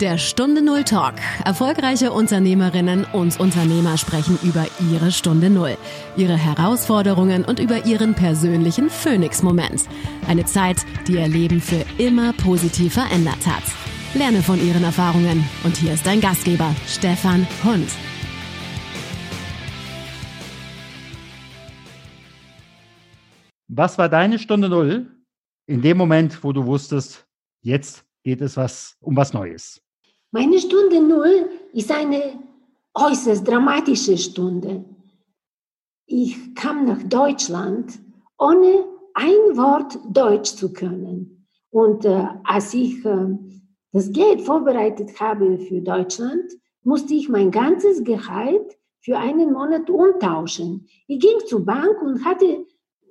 Der Stunde Null Talk. Erfolgreiche Unternehmerinnen und Unternehmer sprechen über ihre Stunde Null, ihre Herausforderungen und über ihren persönlichen Phoenix-Moment. Eine Zeit, die ihr Leben für immer positiv verändert hat. Lerne von ihren Erfahrungen. Und hier ist dein Gastgeber, Stefan Hund. Was war deine Stunde Null in dem Moment, wo du wusstest, jetzt geht es was, um was Neues? Meine Stunde Null ist eine äußerst dramatische Stunde. Ich kam nach Deutschland, ohne ein Wort Deutsch zu können. Und äh, als ich äh, das Geld vorbereitet habe für Deutschland, musste ich mein ganzes Gehalt für einen Monat umtauschen. Ich ging zur Bank und hatte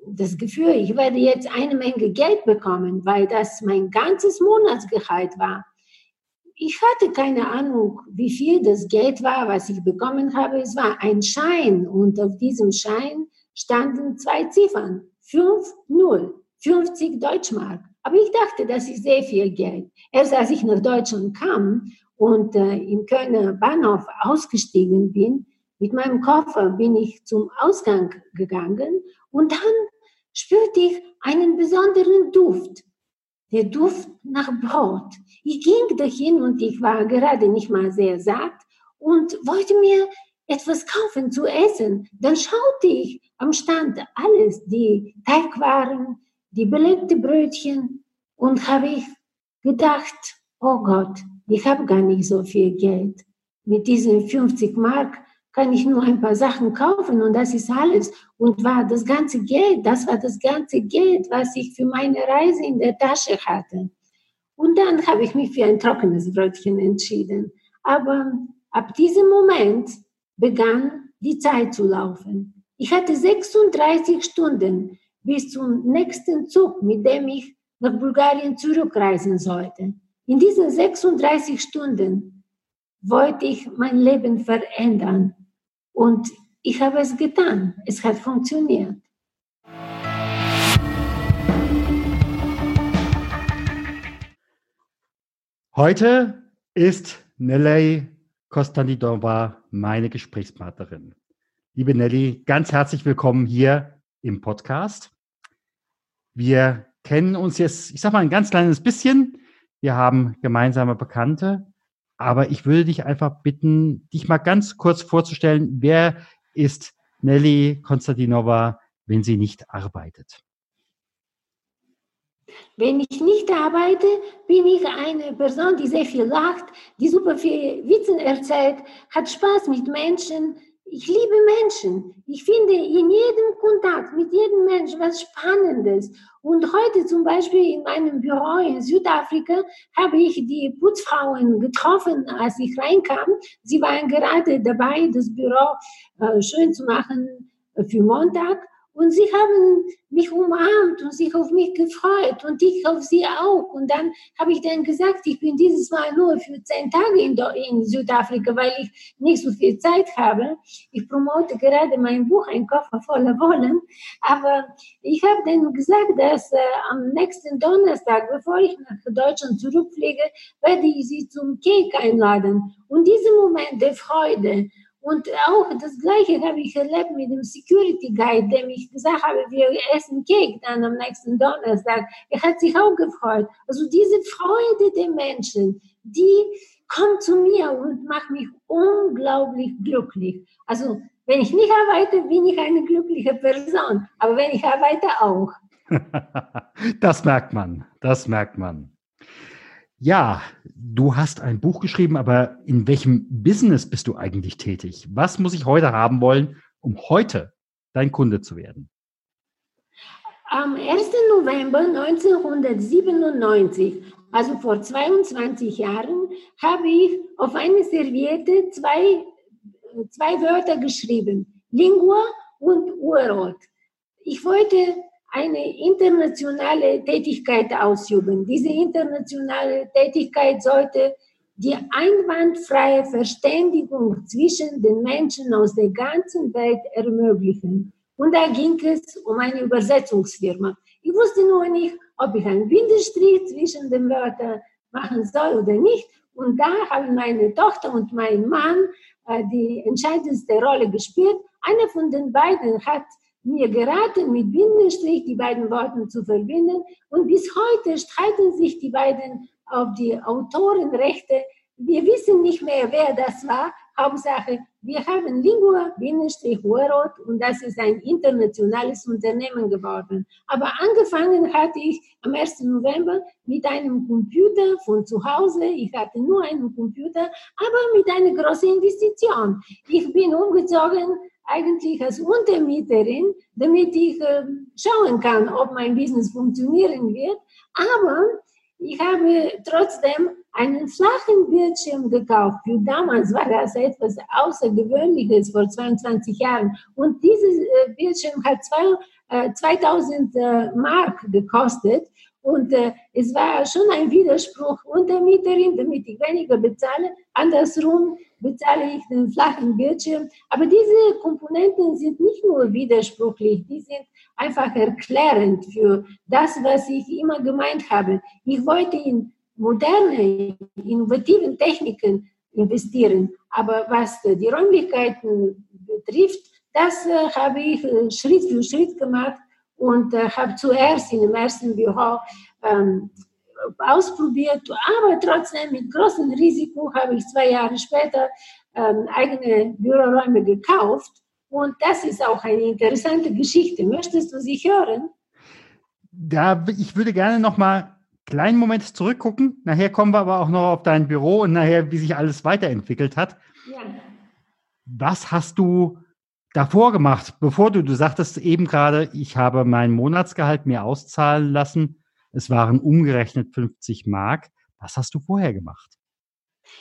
das Gefühl, ich werde jetzt eine Menge Geld bekommen, weil das mein ganzes Monatsgehalt war. Ich hatte keine Ahnung, wie viel das Geld war, was ich bekommen habe. Es war ein Schein und auf diesem Schein standen zwei Ziffern. 5, 0, 50 Deutschmark. Aber ich dachte, das ist sehr viel Geld. Erst als ich nach Deutschland kam und äh, im Kölner Bahnhof ausgestiegen bin, mit meinem Koffer bin ich zum Ausgang gegangen und dann spürte ich einen besonderen Duft der Duft nach Brot. Ich ging dahin und ich war gerade nicht mal sehr satt und wollte mir etwas kaufen zu essen. Dann schaute ich am Stand alles, die Teigwaren, die belegte Brötchen und habe ich gedacht, oh Gott, ich habe gar nicht so viel Geld. Mit diesen 50 Mark kann ich nur ein paar Sachen kaufen und das ist alles. Und war das ganze Geld, das war das ganze Geld, was ich für meine Reise in der Tasche hatte. Und dann habe ich mich für ein trockenes Brötchen entschieden. Aber ab diesem Moment begann die Zeit zu laufen. Ich hatte 36 Stunden bis zum nächsten Zug, mit dem ich nach Bulgarien zurückreisen sollte. In diesen 36 Stunden wollte ich mein Leben verändern. Und ich habe es getan. Es hat funktioniert. Heute ist Nelly Kostanidova meine Gesprächspartnerin. Liebe Nelly, ganz herzlich willkommen hier im Podcast. Wir kennen uns jetzt, ich sag mal, ein ganz kleines bisschen. Wir haben gemeinsame Bekannte aber ich würde dich einfach bitten, dich mal ganz kurz vorzustellen, wer ist Nelly Konstantinova, wenn sie nicht arbeitet? Wenn ich nicht arbeite, bin ich eine Person, die sehr viel lacht, die super viel Witze erzählt, hat Spaß mit Menschen, ich liebe Menschen. Ich finde in jedem Kontakt mit jedem Menschen was Spannendes. Und heute zum Beispiel in meinem Büro in Südafrika habe ich die Putzfrauen getroffen, als ich reinkam. Sie waren gerade dabei, das Büro äh, schön zu machen für Montag. Und sie haben mich umarmt und sich auf mich gefreut und ich auf sie auch. Und dann habe ich dann gesagt, ich bin dieses Mal nur für zehn Tage in, in, Südafrika, weil ich nicht so viel Zeit habe. Ich promote gerade mein Buch, ein Koffer voller Wollen. Aber ich habe dann gesagt, dass äh, am nächsten Donnerstag, bevor ich nach Deutschland zurückfliege, werde ich sie zum Cake einladen. Und diese Moment der Freude und auch das Gleiche habe ich erlebt mit dem Security Guide, dem ich gesagt habe, wir essen Cake dann am nächsten Donnerstag. Er hat sich auch gefreut. Also diese Freude der Menschen, die kommt zu mir und macht mich unglaublich glücklich. Also wenn ich nicht arbeite, bin ich eine glückliche Person. Aber wenn ich arbeite, auch. das merkt man. Das merkt man. Ja, du hast ein Buch geschrieben, aber in welchem Business bist du eigentlich tätig? Was muss ich heute haben wollen, um heute dein Kunde zu werden? Am 1. November 1997, also vor 22 Jahren, habe ich auf eine Serviette zwei, zwei Wörter geschrieben, Lingua und Urort. Ich wollte eine internationale Tätigkeit ausüben. Diese internationale Tätigkeit sollte die einwandfreie Verständigung zwischen den Menschen aus der ganzen Welt ermöglichen. Und da ging es um eine Übersetzungsfirma. Ich wusste nur nicht, ob ich einen Bindestrich zwischen den Wörtern machen soll oder nicht. Und da haben meine Tochter und mein Mann äh, die entscheidendste Rolle gespielt. Einer von den beiden hat mir geraten, mit Bindestrich die beiden Worte zu verbinden. Und bis heute streiten sich die beiden auf die Autorenrechte. Wir wissen nicht mehr, wer das war. Hauptsache, wir haben Lingua-World und das ist ein internationales Unternehmen geworden. Aber angefangen hatte ich am 1. November mit einem Computer von zu Hause. Ich hatte nur einen Computer, aber mit einer großen Investition. Ich bin umgezogen eigentlich als Untermieterin, damit ich äh, schauen kann, ob mein Business funktionieren wird. Aber ich habe trotzdem einen flachen Bildschirm gekauft. Für damals war das etwas Außergewöhnliches vor 22 Jahren. Und dieses äh, Bildschirm hat zwei, äh, 2000 äh, Mark gekostet. Und es war schon ein Widerspruch unter Mieterin, damit ich weniger bezahle. Andersrum bezahle ich den flachen Bildschirm. Aber diese Komponenten sind nicht nur widersprüchlich, die sind einfach erklärend für das, was ich immer gemeint habe. Ich wollte in moderne, innovativen Techniken investieren. Aber was die Räumlichkeiten betrifft, das äh, habe ich äh, Schritt für Schritt gemacht und äh, habe zuerst in dem ersten Büro ähm, ausprobiert, aber trotzdem mit großem Risiko habe ich zwei Jahre später ähm, eigene Büroräume gekauft. Und das ist auch eine interessante Geschichte. Möchtest du sie hören? Ja, ich würde gerne noch mal einen kleinen Moment zurückgucken. Nachher kommen wir aber auch noch auf dein Büro und nachher, wie sich alles weiterentwickelt hat. Ja. Was hast du davor gemacht, bevor du, du sagtest eben gerade, ich habe mein Monatsgehalt mir auszahlen lassen. Es waren umgerechnet 50 Mark. Was hast du vorher gemacht?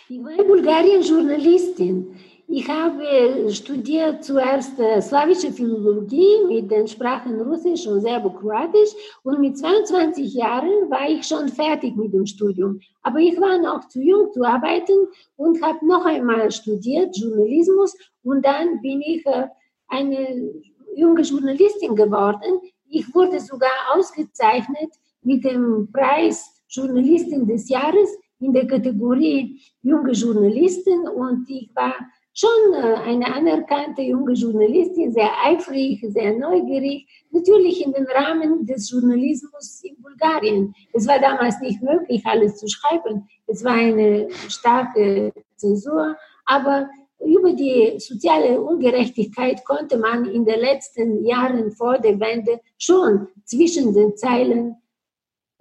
Ich war Bulgarien Journalistin. Ich habe studiert zuerst äh, slawische Philologie mit den Sprachen Russisch und Serbo-Kroatisch und mit 22 Jahren war ich schon fertig mit dem Studium. Aber ich war noch zu jung zu arbeiten und habe noch einmal studiert Journalismus und dann bin ich äh, eine junge Journalistin geworden. Ich wurde sogar ausgezeichnet mit dem Preis Journalistin des Jahres in der Kategorie junge Journalistin und ich war schon äh, eine anerkannte junge Journalistin, sehr eifrig, sehr neugierig, natürlich in den Rahmen des Journalismus in Bulgarien. Es war damals nicht möglich, alles zu schreiben. Es war eine starke Zensur, aber über die soziale Ungerechtigkeit konnte man in den letzten Jahren vor der Wende schon zwischen den Zeilen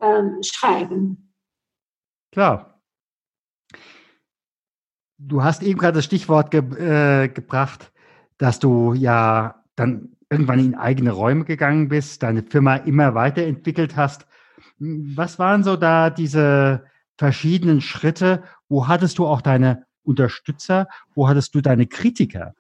ähm, schreiben. Klar. Du hast eben gerade das Stichwort ge äh, gebracht, dass du ja dann irgendwann in eigene Räume gegangen bist, deine Firma immer weiterentwickelt hast. Was waren so da diese verschiedenen Schritte? Wo hattest du auch deine Unterstützer? Wo hattest du deine Kritiker?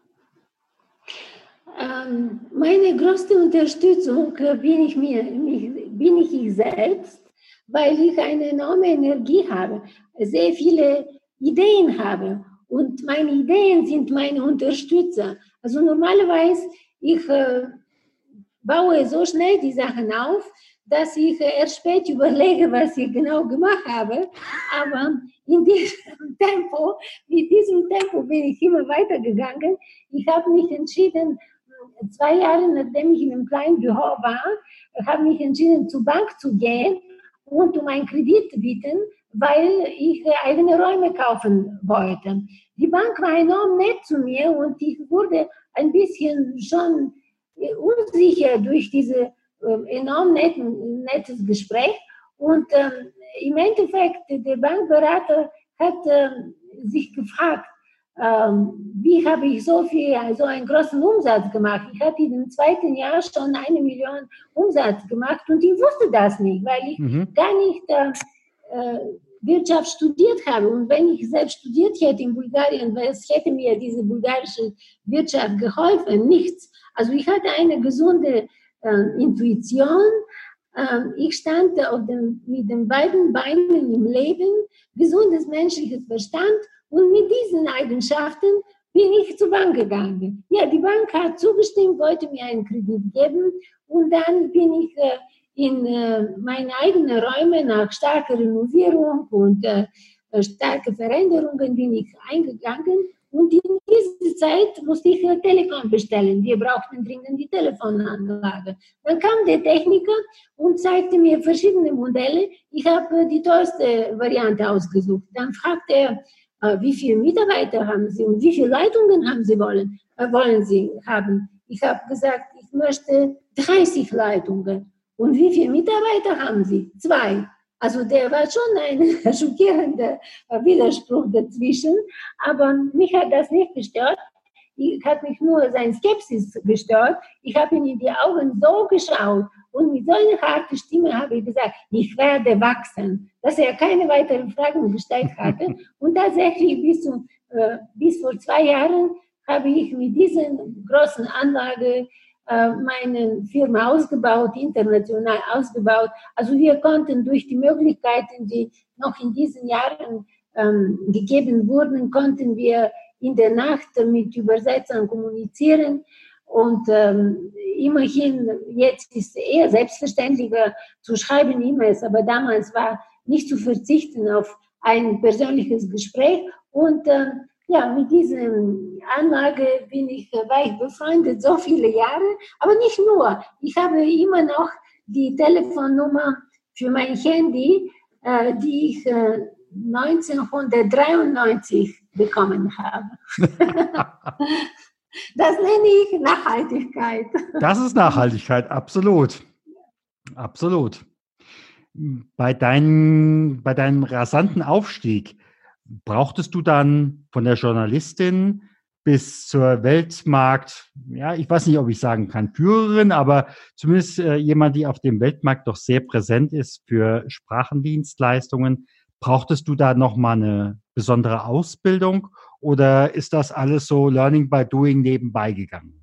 Ähm, meine größte Unterstützung bin ich mir, bin ich, ich selbst, weil ich eine enorme Energie habe, sehr viele Ideen habe und meine Ideen sind meine Unterstützer. Also normalerweise ich äh, baue so schnell die Sachen auf, dass ich erst spät überlege, was ich genau gemacht habe. Aber in diesem Tempo, mit diesem Tempo bin ich immer weitergegangen. Ich habe mich entschieden, zwei Jahre nachdem ich in einem kleinen Büro war, habe mich entschieden, zur Bank zu gehen und um einen Kredit zu bieten, weil ich eigene Räume kaufen wollte. Die Bank war enorm nett zu mir und ich wurde ein bisschen schon unsicher durch diese äh, enorm netten, nettes Gespräch. Und ähm, im Endeffekt, der Bankberater hat äh, sich gefragt, ähm, wie habe ich so viel, so einen großen Umsatz gemacht? Ich hatte im zweiten Jahr schon eine Million Umsatz gemacht und ich wusste das nicht, weil ich mhm. gar nicht äh, äh, Wirtschaft studiert habe. Und wenn ich selbst studiert hätte in Bulgarien, was hätte mir diese bulgarische Wirtschaft geholfen? Nichts. Also ich hatte eine gesunde äh, Intuition. Ähm, ich stand auf dem, mit den beiden Beinen im Leben, gesundes menschliches Verstand und mit diesen Eigenschaften bin ich zur Bank gegangen. Ja, die Bank hat zugestimmt, wollte mir einen Kredit geben und dann bin ich äh, in äh, meine eigenen Räume nach starker Renovierung und starke Veränderungen bin ich eingegangen und in dieser Zeit musste ich Telekom bestellen. Wir brauchten dringend die Telefonanlage. Dann kam der Techniker und zeigte mir verschiedene Modelle. Ich habe die teuerste Variante ausgesucht. Dann fragte er, äh, wie viele Mitarbeiter haben Sie und wie viele Leitungen haben Sie wollen, äh, wollen Sie haben. Ich habe gesagt, ich möchte 30 Leitungen. Und wie viele Mitarbeiter haben Sie? Zwei. Also der war schon ein schockierender Widerspruch dazwischen, aber mich hat das nicht gestört. Ich hat mich nur sein Skepsis gestört. Ich habe ihn in die Augen so geschaut und mit so einer harten Stimme habe ich gesagt, ich werde wachsen, dass er keine weiteren Fragen gestellt hatte. Und tatsächlich bis, zu, äh, bis vor zwei Jahren habe ich mit dieser großen Anlage äh, meine Firma ausgebaut, international ausgebaut. Also wir konnten durch die Möglichkeiten, die noch in diesen Jahren ähm, gegeben wurden, konnten wir in der Nacht mit Übersetzern kommunizieren. Und ähm, immerhin, jetzt ist es eher selbstverständlicher zu schreiben E-Mails, aber damals war nicht zu verzichten auf ein persönliches Gespräch. Und äh, ja, mit dieser Anlage bin ich, war ich befreundet so viele Jahre, aber nicht nur. Ich habe immer noch die Telefonnummer für mein Handy, äh, die ich äh, 1993 bekommen habe. das nenne ich Nachhaltigkeit. Das ist Nachhaltigkeit, absolut. Absolut. Bei, dein, bei deinem rasanten Aufstieg, brauchtest du dann von der Journalistin bis zur Weltmarkt, ja, ich weiß nicht, ob ich sagen kann, Führerin, aber zumindest äh, jemand, die auf dem Weltmarkt doch sehr präsent ist für Sprachendienstleistungen. Brauchtest du da nochmal eine besondere Ausbildung oder ist das alles so Learning by Doing nebenbei gegangen?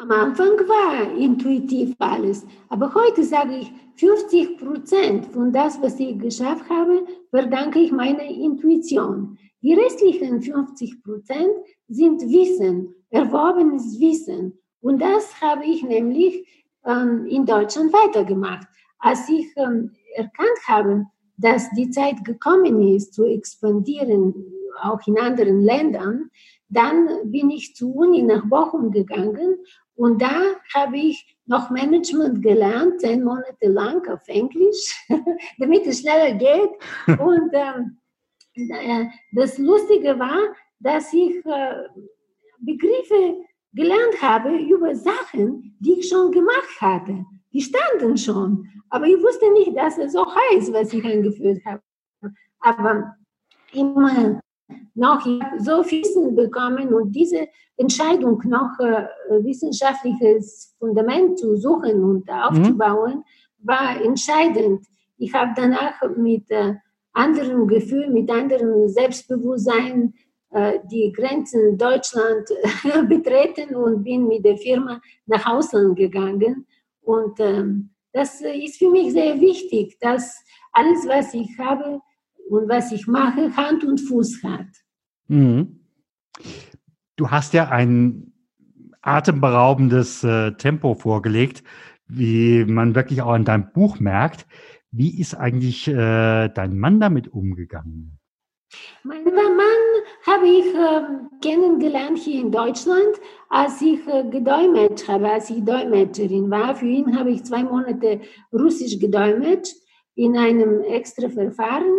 Am Anfang war intuitiv alles, aber heute sage ich, 50 Prozent von das, was ich geschafft habe, verdanke ich meiner Intuition. Die restlichen 50 Prozent sind Wissen, erworbenes Wissen. Und das habe ich nämlich ähm, in Deutschland weitergemacht. Als ich ähm, erkannt habe, dass die Zeit gekommen ist, zu expandieren, auch in anderen Ländern, dann bin ich zur Uni nach Bochum gegangen und da habe ich noch Management gelernt, zehn Monate lang auf Englisch, damit es schneller geht. Und ähm, äh, das Lustige war, dass ich äh, Begriffe gelernt habe über Sachen, die ich schon gemacht hatte. Die standen schon, aber ich wusste nicht, dass es so heißt, was ich eingeführt habe. Aber immer noch so viel Wissen bekommen und diese Entscheidung noch äh, wissenschaftliches Fundament zu suchen und aufzubauen, mhm. war entscheidend. Ich habe danach mit äh, anderem Gefühl, mit anderem Selbstbewusstsein äh, die Grenzen Deutschland betreten und bin mit der Firma nach Ausland gegangen. Und ähm, das ist für mich sehr wichtig, dass alles, was ich habe, und was ich mache, Hand und Fuß hat. Mhm. Du hast ja ein atemberaubendes äh, Tempo vorgelegt, wie man wirklich auch in deinem Buch merkt. Wie ist eigentlich äh, dein Mann damit umgegangen? Mein Mann habe ich äh, kennengelernt hier in Deutschland, als ich äh, gedolmetscht habe, als ich Dolmetscherin war. Für ihn habe ich zwei Monate Russisch gedolmetscht in einem extra Verfahren.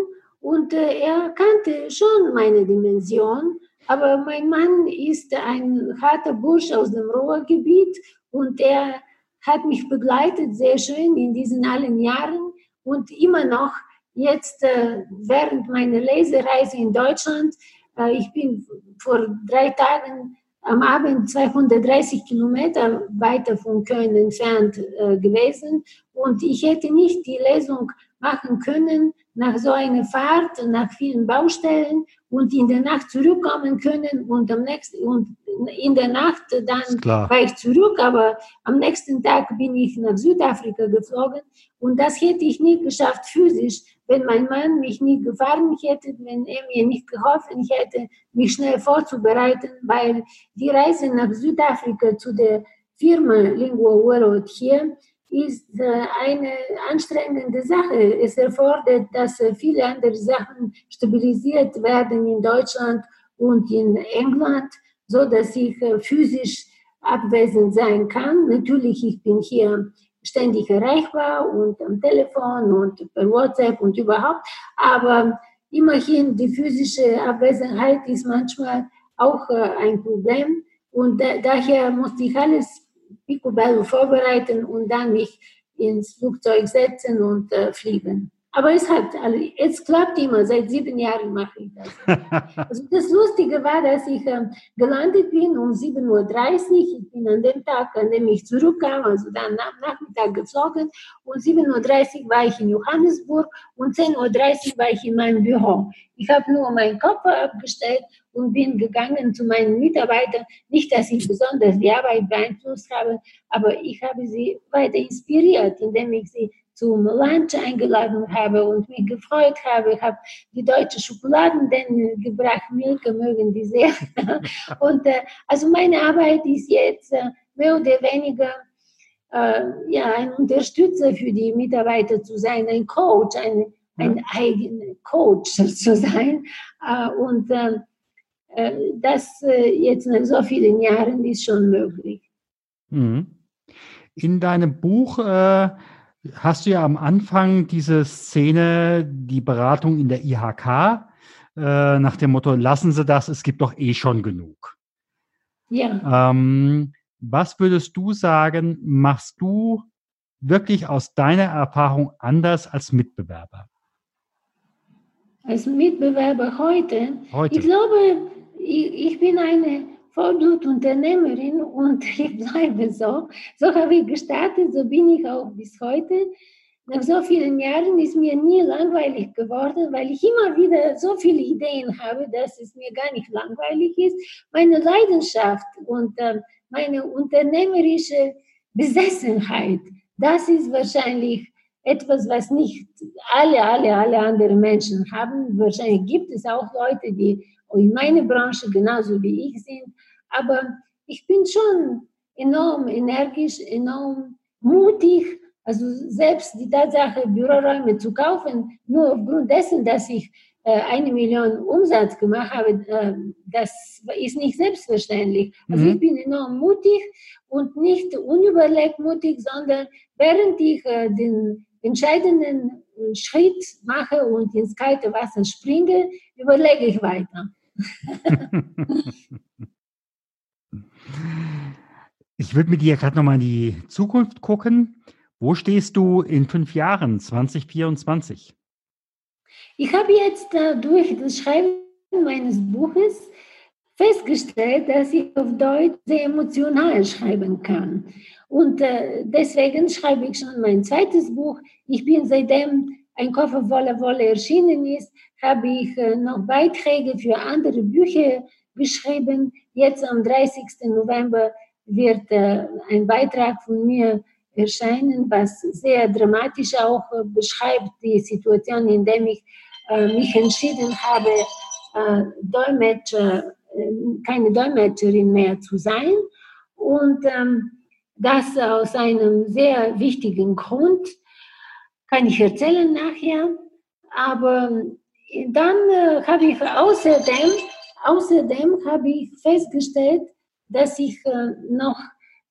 Und äh, er kannte schon meine Dimension, aber mein Mann ist ein harter Bursch aus dem Ruhrgebiet und er hat mich begleitet sehr schön in diesen allen Jahren und immer noch jetzt äh, während meiner Lesereise in Deutschland. Äh, ich bin vor drei Tagen am Abend 230 Kilometer weiter von Köln entfernt äh, gewesen und ich hätte nicht die Lesung machen können nach so einer Fahrt, nach vielen Baustellen und in der Nacht zurückkommen können und am nächsten und in der Nacht dann war ich zurück, aber am nächsten Tag bin ich nach Südafrika geflogen und das hätte ich nie geschafft physisch, wenn mein Mann mich nie gefahren hätte, wenn er mir nicht geholfen hätte, mich schnell vorzubereiten, weil die Reise nach Südafrika zu der Firma Lingua World hier ist äh, eine anstrengende Sache. Es erfordert, dass äh, viele andere Sachen stabilisiert werden in Deutschland und in England, so dass ich äh, physisch abwesend sein kann. Natürlich, ich bin hier ständig erreichbar und am Telefon und per WhatsApp und überhaupt, aber immerhin die physische Abwesenheit ist manchmal auch ein Problem und daher musste ich alles picobello vorbereiten und dann mich ins Flugzeug setzen und äh, fliegen. Aber es hat, also es klappt immer, seit sieben Jahren mache ich das. Also das Lustige war, dass ich äh, gelandet bin um 7.30 Uhr. Ich bin an dem Tag, an dem ich zurückkam, also dann am Nachmittag geflogen. Und 7.30 Uhr war ich in Johannesburg und 10.30 Uhr war ich in meinem Büro. Ich habe nur meinen Koffer abgestellt und bin gegangen zu meinen Mitarbeitern. Nicht, dass ich besonders die Arbeit beeinflusst habe, aber ich habe sie weiter inspiriert, indem ich sie zum Lunch eingeladen habe und mich gefreut habe. Ich habe die deutsche Schokoladen denen gebracht, Milke mögen die sehr. und äh, also meine Arbeit ist jetzt äh, mehr oder weniger äh, ja, ein Unterstützer für die Mitarbeiter zu sein, ein Coach, ein, ein eigener Coach zu sein. Äh, und äh, äh, das jetzt nach so vielen Jahren ist schon möglich. Mhm. In deinem Buch äh, hast du ja am Anfang diese Szene, die Beratung in der IHK, äh, nach dem Motto, lassen Sie das, es gibt doch eh schon genug. Ja. Ähm, was würdest du sagen, machst du wirklich aus deiner Erfahrung anders als Mitbewerber? Als Mitbewerber heute? heute. Ich glaube, ich, bin eine Vollblutunternehmerin und ich bleibe so. So habe ich gestartet, so bin ich auch bis heute. Nach so vielen Jahren ist mir nie langweilig geworden, weil ich immer wieder so viele Ideen habe, dass es mir gar nicht langweilig ist. Meine Leidenschaft und äh, meine unternehmerische Besessenheit, das ist wahrscheinlich etwas, was nicht alle, alle, alle anderen Menschen haben. Wahrscheinlich gibt es auch Leute, die in meiner Branche genauso wie ich sind. Aber ich bin schon enorm energisch, enorm mutig. Also selbst die Tatsache, Büroräume zu kaufen, nur aufgrund dessen, dass ich äh, eine Million Umsatz gemacht habe, äh, das ist nicht selbstverständlich. Also mhm. ich bin enorm mutig und nicht unüberlegt mutig, sondern während ich äh, den entscheidenden Schritt mache und ins kalte Wasser springe, überlege ich weiter. ich würde mit dir gerade nochmal in die Zukunft gucken. Wo stehst du in fünf Jahren, 2024? Ich habe jetzt durch das Schreiben meines Buches festgestellt, dass ich auf Deutsch sehr emotional schreiben kann. Und äh, deswegen schreibe ich schon mein zweites Buch. Ich bin seitdem ein Koffer voller Wolle erschienen ist, habe ich äh, noch Beiträge für andere Bücher geschrieben. Jetzt am 30. November wird äh, ein Beitrag von mir erscheinen, was sehr dramatisch auch äh, beschreibt die Situation, in der ich mich entschieden habe, Dolmetscher, keine Dolmetscherin mehr zu sein. Und ähm, das aus einem sehr wichtigen Grund, kann ich erzählen nachher. Aber dann äh, habe ich außerdem, außerdem habe ich festgestellt, dass ich äh, noch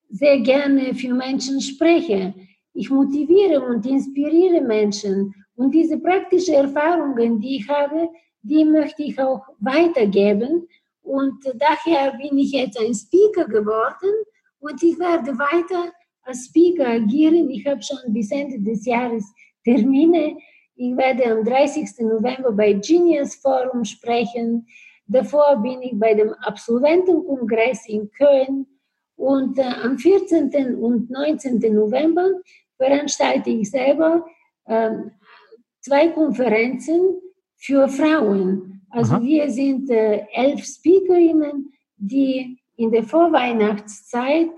sehr gerne für Menschen spreche. Ich motiviere und inspiriere Menschen. Und diese praktischen Erfahrungen, die ich habe, die möchte ich auch weitergeben. Und daher bin ich jetzt ein Speaker geworden und ich werde weiter als Speaker agieren. Ich habe schon bis Ende des Jahres Termine ich werde am 30. November bei Genius Forum sprechen. Davor bin ich bei dem Absolventenkongress in Köln. Und äh, am 14. und 19. November veranstalte ich selber äh, zwei Konferenzen für Frauen. Also Aha. wir sind äh, elf Speakerinnen, die in der Vorweihnachtszeit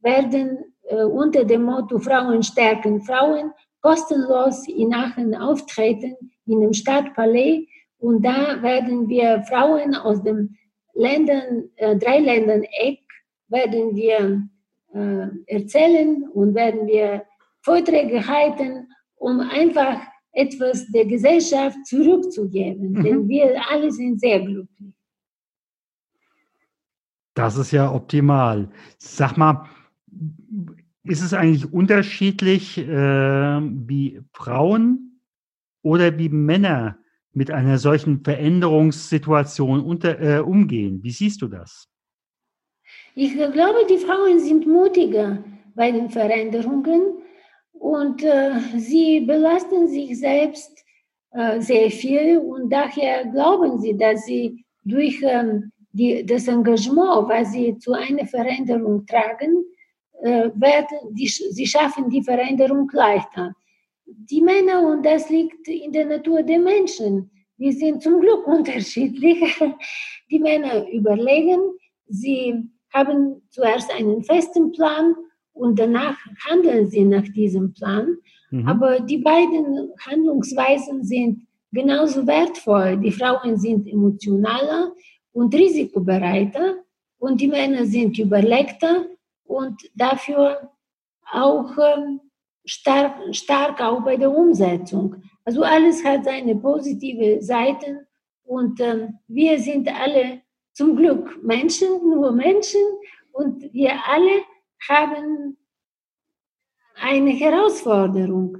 werden äh, unter dem Motto Frauen stärken Frauen kostenlos in Aachen auftreten, in dem Stadtpalais. Und da werden wir Frauen aus den Ländern, äh, drei Ländern Eck, werden wir äh, erzählen und werden wir Vorträge halten, um einfach etwas der Gesellschaft zurückzugeben. Mhm. Denn wir alle sind sehr glücklich. Das ist ja optimal. Sag mal, ist es eigentlich unterschiedlich, äh, wie Frauen oder wie Männer mit einer solchen Veränderungssituation unter, äh, umgehen? Wie siehst du das? Ich glaube, die Frauen sind mutiger bei den Veränderungen und äh, sie belasten sich selbst äh, sehr viel und daher glauben sie, dass sie durch ähm, die, das Engagement, was sie zu einer Veränderung tragen, werden, die, sie schaffen die Veränderung leichter. Die Männer, und das liegt in der Natur der Menschen, wir sind zum Glück unterschiedlich. Die Männer überlegen, sie haben zuerst einen festen Plan und danach handeln sie nach diesem Plan. Mhm. Aber die beiden Handlungsweisen sind genauso wertvoll. Die Frauen sind emotionaler und risikobereiter und die Männer sind überlegter und dafür auch ähm, stark, stark auch bei der Umsetzung. Also alles hat seine positive Seiten und ähm, wir sind alle zum Glück Menschen, nur Menschen und wir alle haben eine Herausforderung,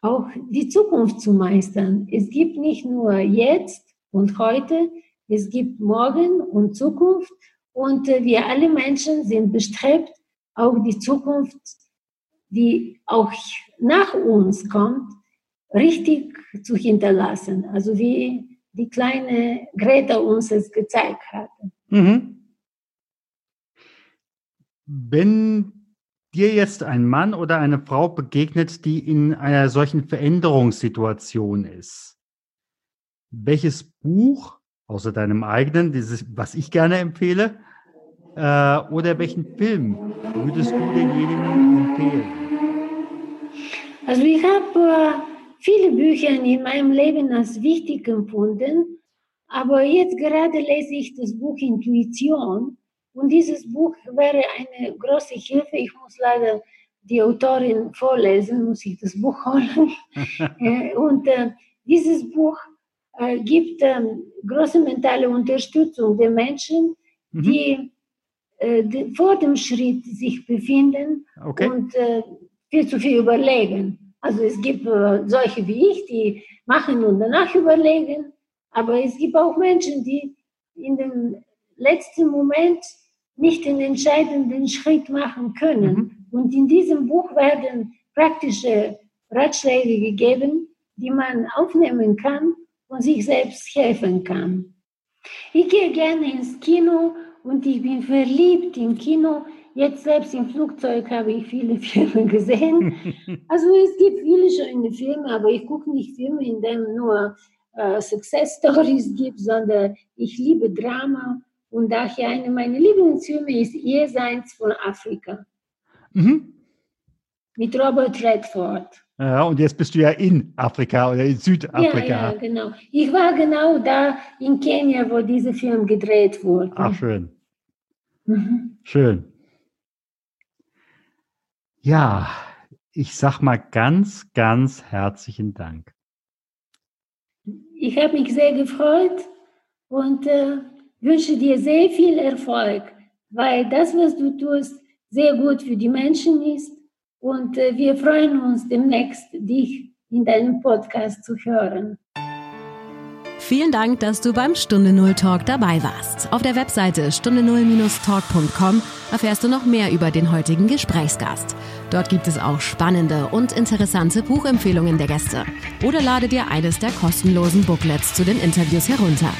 auch die Zukunft zu meistern. Es gibt nicht nur jetzt und heute, es gibt morgen und Zukunft und äh, wir alle Menschen sind bestrebt, auch die Zukunft, die auch nach uns kommt, richtig zu hinterlassen. Also wie die kleine Greta uns es gezeigt hat. Mhm. Wenn dir jetzt ein Mann oder eine Frau begegnet, die in einer solchen Veränderungssituation ist, welches Buch, außer deinem eigenen, dieses, was ich gerne empfehle, äh, oder welchen Film würdest du denjenigen empfehlen? Also ich habe äh, viele Bücher in meinem Leben als wichtig empfunden, aber jetzt gerade lese ich das Buch Intuition und dieses Buch wäre eine große Hilfe. Ich muss leider die Autorin vorlesen, muss ich das Buch holen. Äh, und äh, dieses Buch äh, gibt ähm, große mentale Unterstützung der Menschen, mhm. die äh, vor dem Schritt sich befinden okay. und äh, viel zu viel überlegen. Also es gibt äh, solche wie ich, die machen und danach überlegen, aber es gibt auch Menschen, die in dem letzten Moment nicht den entscheidenden Schritt machen können. Mhm. Und in diesem Buch werden praktische Ratschläge gegeben, die man aufnehmen kann und sich selbst helfen kann. Ich gehe gerne ins Kino und ich bin verliebt im Kino. Jetzt selbst im Flugzeug habe ich viele Filme gesehen. Also es gibt viele schöne Filme, aber ich gucke nicht Filme, in denen nur äh, Success Stories gibt, sondern ich liebe Drama und daher eine meiner Lieblingsfilme ist Jenseits von Afrika. Mhm. Mit Robert Redford. Ja, und jetzt bist du ja in Afrika oder in Südafrika. Ja, ja, genau. Ich war genau da in Kenia, wo dieser Film gedreht wurde. Ach, schön. Mhm. Schön. Ja, ich sag mal ganz, ganz herzlichen Dank. Ich habe mich sehr gefreut und äh, wünsche dir sehr viel Erfolg, weil das, was du tust, sehr gut für die Menschen ist. Und äh, wir freuen uns demnächst, dich in deinem Podcast zu hören. Vielen Dank, dass du beim Stunde Null Talk dabei warst. Auf der Webseite stunde null-talk.com erfährst du noch mehr über den heutigen Gesprächsgast. Dort gibt es auch spannende und interessante Buchempfehlungen der Gäste. Oder lade dir eines der kostenlosen Booklets zu den Interviews herunter.